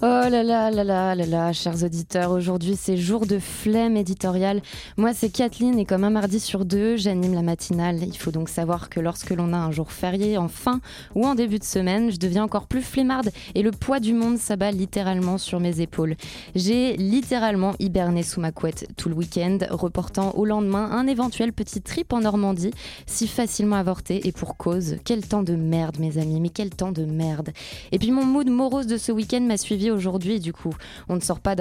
Oh là là là là là là, chers auditeurs, aujourd'hui c'est jour de flemme éditoriale. Moi c'est Kathleen et comme un mardi sur deux, j'anime la matinale. Il faut donc savoir que lorsque l'on a un jour férié en fin ou en début de semaine, je deviens encore plus flemmarde et le poids du monde s'abat littéralement sur mes épaules. J'ai littéralement hiberné sous ma couette tout le week-end, reportant au lendemain un éventuel petit trip en Normandie, si facilement avorté et pour cause. Quel temps de merde mes amis, mais quel temps de merde. Et puis mon mood morose de ce week-end m'a suivi aujourd'hui. Du coup, on ne sort pas